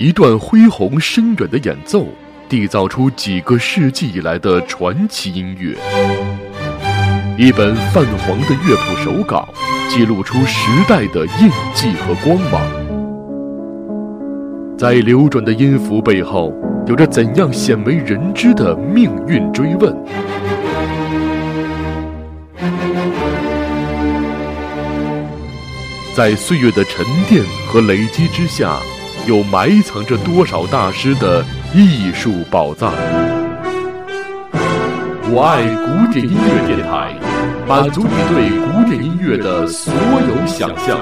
一段恢宏深远的演奏，缔造出几个世纪以来的传奇音乐；一本泛黄的乐谱手稿，记录出时代的印记和光芒。在流转的音符背后，有着怎样鲜为人知的命运追问？在岁月的沉淀和累积之下，有埋藏着多少大师的艺术宝藏？我爱古典音乐电台，满足你对古典音乐的所有想象。